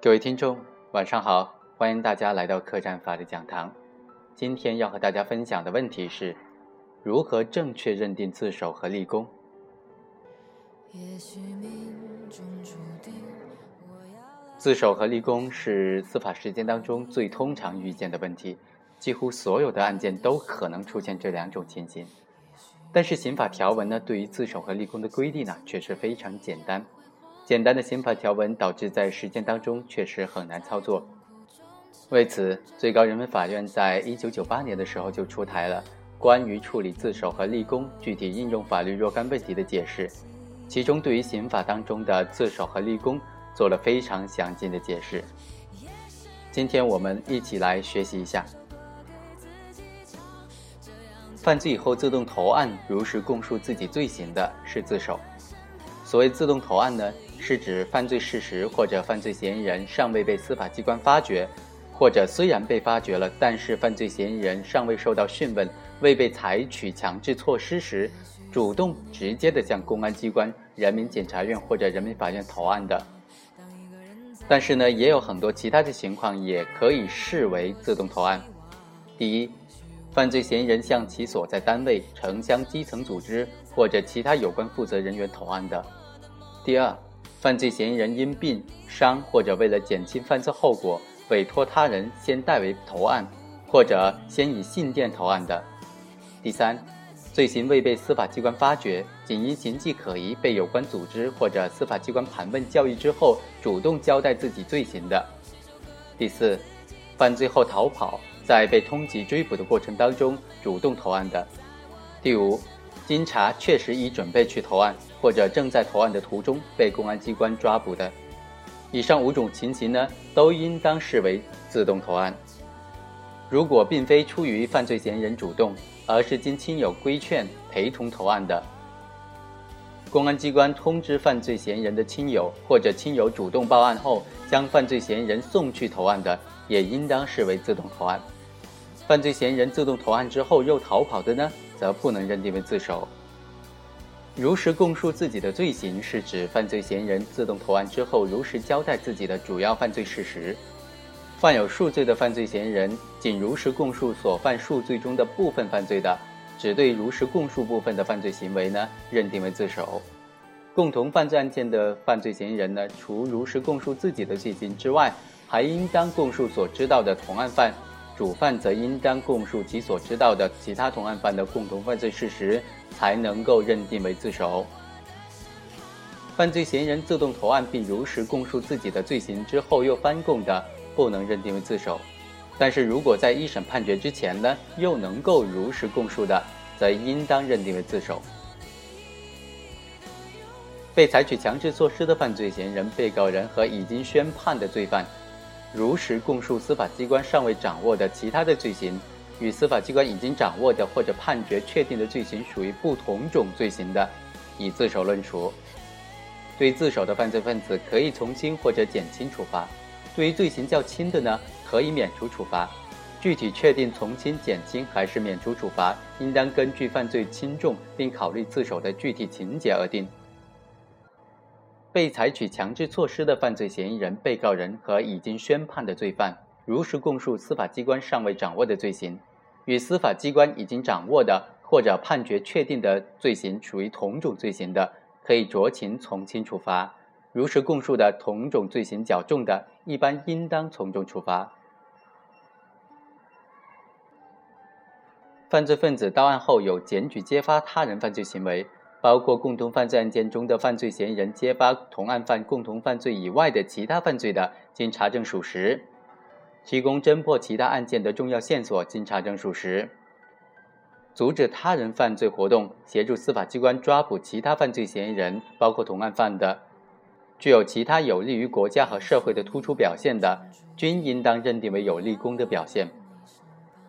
各位听众，晚上好，欢迎大家来到客栈法律讲堂。今天要和大家分享的问题是：如何正确认定自首和立功？自首和立功是司法实践当中最通常遇见的问题，几乎所有的案件都可能出现这两种情形。但是刑法条文呢，对于自首和立功的规定呢，却是非常简单。简单的刑法条文导致在实践当中确实很难操作。为此，最高人民法院在一九九八年的时候就出台了关于处理自首和立功具体应用法律若干问题的解释，其中对于刑法当中的自首和立功做了非常详尽的解释。今天我们一起来学习一下。犯罪以后自动投案，如实供述自己罪行的是自首。所谓自动投案呢，是指犯罪事实或者犯罪嫌疑人尚未被司法机关发觉，或者虽然被发觉了，但是犯罪嫌疑人尚未受到讯问，未被采取强制措施时，主动直接的向公安机关、人民检察院或者人民法院投案的。但是呢，也有很多其他的情况也可以视为自动投案。第一。犯罪嫌疑人向其所在单位、城乡基层组织或者其他有关负责人员投案的；第二，犯罪嫌疑人因病伤或者为了减轻犯罪后果，委托他人先代为投案，或者先以信电投案的；第三，罪行未被司法机关发觉，仅因形迹可疑被有关组织或者司法机关盘问教育之后，主动交代自己罪行的；第四，犯罪后逃跑。在被通缉追捕的过程当中主动投案的，第五，经查确实已准备去投案或者正在投案的途中被公安机关抓捕的，以上五种情形呢，都应当视为自动投案。如果并非出于犯罪嫌疑人主动，而是经亲友规劝陪同投案的，公安机关通知犯罪嫌疑人的亲友或者亲友主动报案后将犯罪嫌疑人送去投案的，也应当视为自动投案。犯罪嫌疑人自动投案之后又逃跑的呢，则不能认定为自首。如实供述自己的罪行，是指犯罪嫌疑人自动投案之后，如实交代自己的主要犯罪事实。犯有数罪的犯罪嫌疑人，仅如实供述所犯数罪中的部分犯罪的，只对如实供述部分的犯罪行为呢，认定为自首。共同犯罪案件的犯罪嫌疑人呢，除如实供述自己的罪行之外，还应当供述所知道的同案犯。主犯则应当供述其所知道的其他同案犯的共同犯罪事实，才能够认定为自首。犯罪嫌疑人自动投案并如实供述自己的罪行之后又翻供的，不能认定为自首。但是如果在一审判决之前呢，又能够如实供述的，则应当认定为自首。被采取强制措施的犯罪嫌疑人、被告人和已经宣判的罪犯。如实供述司法机关尚未掌握的其他的罪行，与司法机关已经掌握的或者判决确定的罪行属于不同种罪行的，以自首论处。对自首的犯罪分子可以从轻或者减轻处罚；对于罪行较轻的呢，可以免除处罚。具体确定从轻、减轻还是免除处罚，应当根据犯罪轻重，并考虑自首的具体情节而定。被采取强制措施的犯罪嫌疑人、被告人和已经宣判的罪犯，如实供述司法机关尚未掌握的罪行，与司法机关已经掌握的或者判决确定的罪行属于同种罪行的，可以酌情从轻处罚；如实供述的同种罪行较重的，一般应当从重处罚。犯罪分子到案后有检举揭发他人犯罪行为。包括共同犯罪案件中的犯罪嫌疑人揭发同案犯共同犯罪以外的其他犯罪的，经查证属实；提供侦破其他案件的重要线索，经查证属实；阻止他人犯罪活动，协助司法机关抓捕其他犯罪嫌疑人，包括同案犯的，具有其他有利于国家和社会的突出表现的，均应当认定为有立功的表现。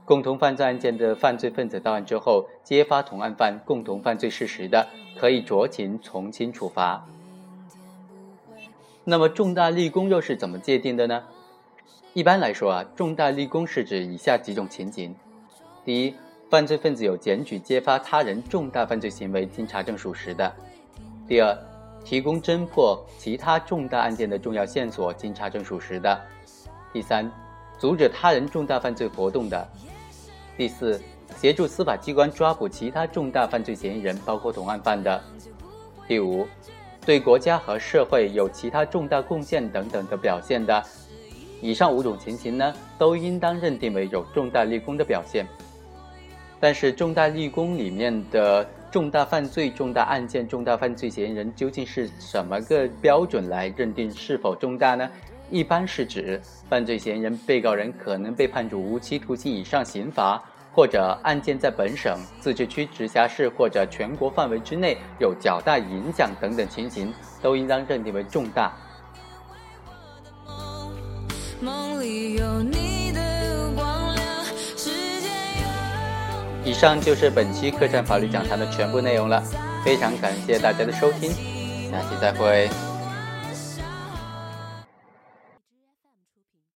共同犯罪案件的犯罪分子到案之后，揭发同案犯共同犯罪事实的，可以酌情从轻处罚。那么，重大立功又是怎么界定的呢？一般来说啊，重大立功是指以下几种情景：第一，犯罪分子有检举揭发他人重大犯罪行为，经查证属实的；第二，提供侦破其他重大案件的重要线索，经查证属实的；第三，阻止他人重大犯罪活动的；第四，协助司法机关抓捕其他重大犯罪嫌疑人，包括同案犯的；第五，对国家和社会有其他重大贡献等等的表现的。以上五种情形呢，都应当认定为有重大立功的表现。但是，重大立功里面的重大犯罪、重大案件、重大犯罪嫌疑人究竟是什么个标准来认定是否重大呢？一般是指犯罪嫌疑人、被告人可能被判处无期徒刑以上刑罚，或者案件在本省、自治区、直辖市或者全国范围之内有较大影响等等情形，都应当认定为重大。梦里有你的光亮，以上就是本期客栈法律讲坛的全部内容了，非常感谢大家的收听，下期再会。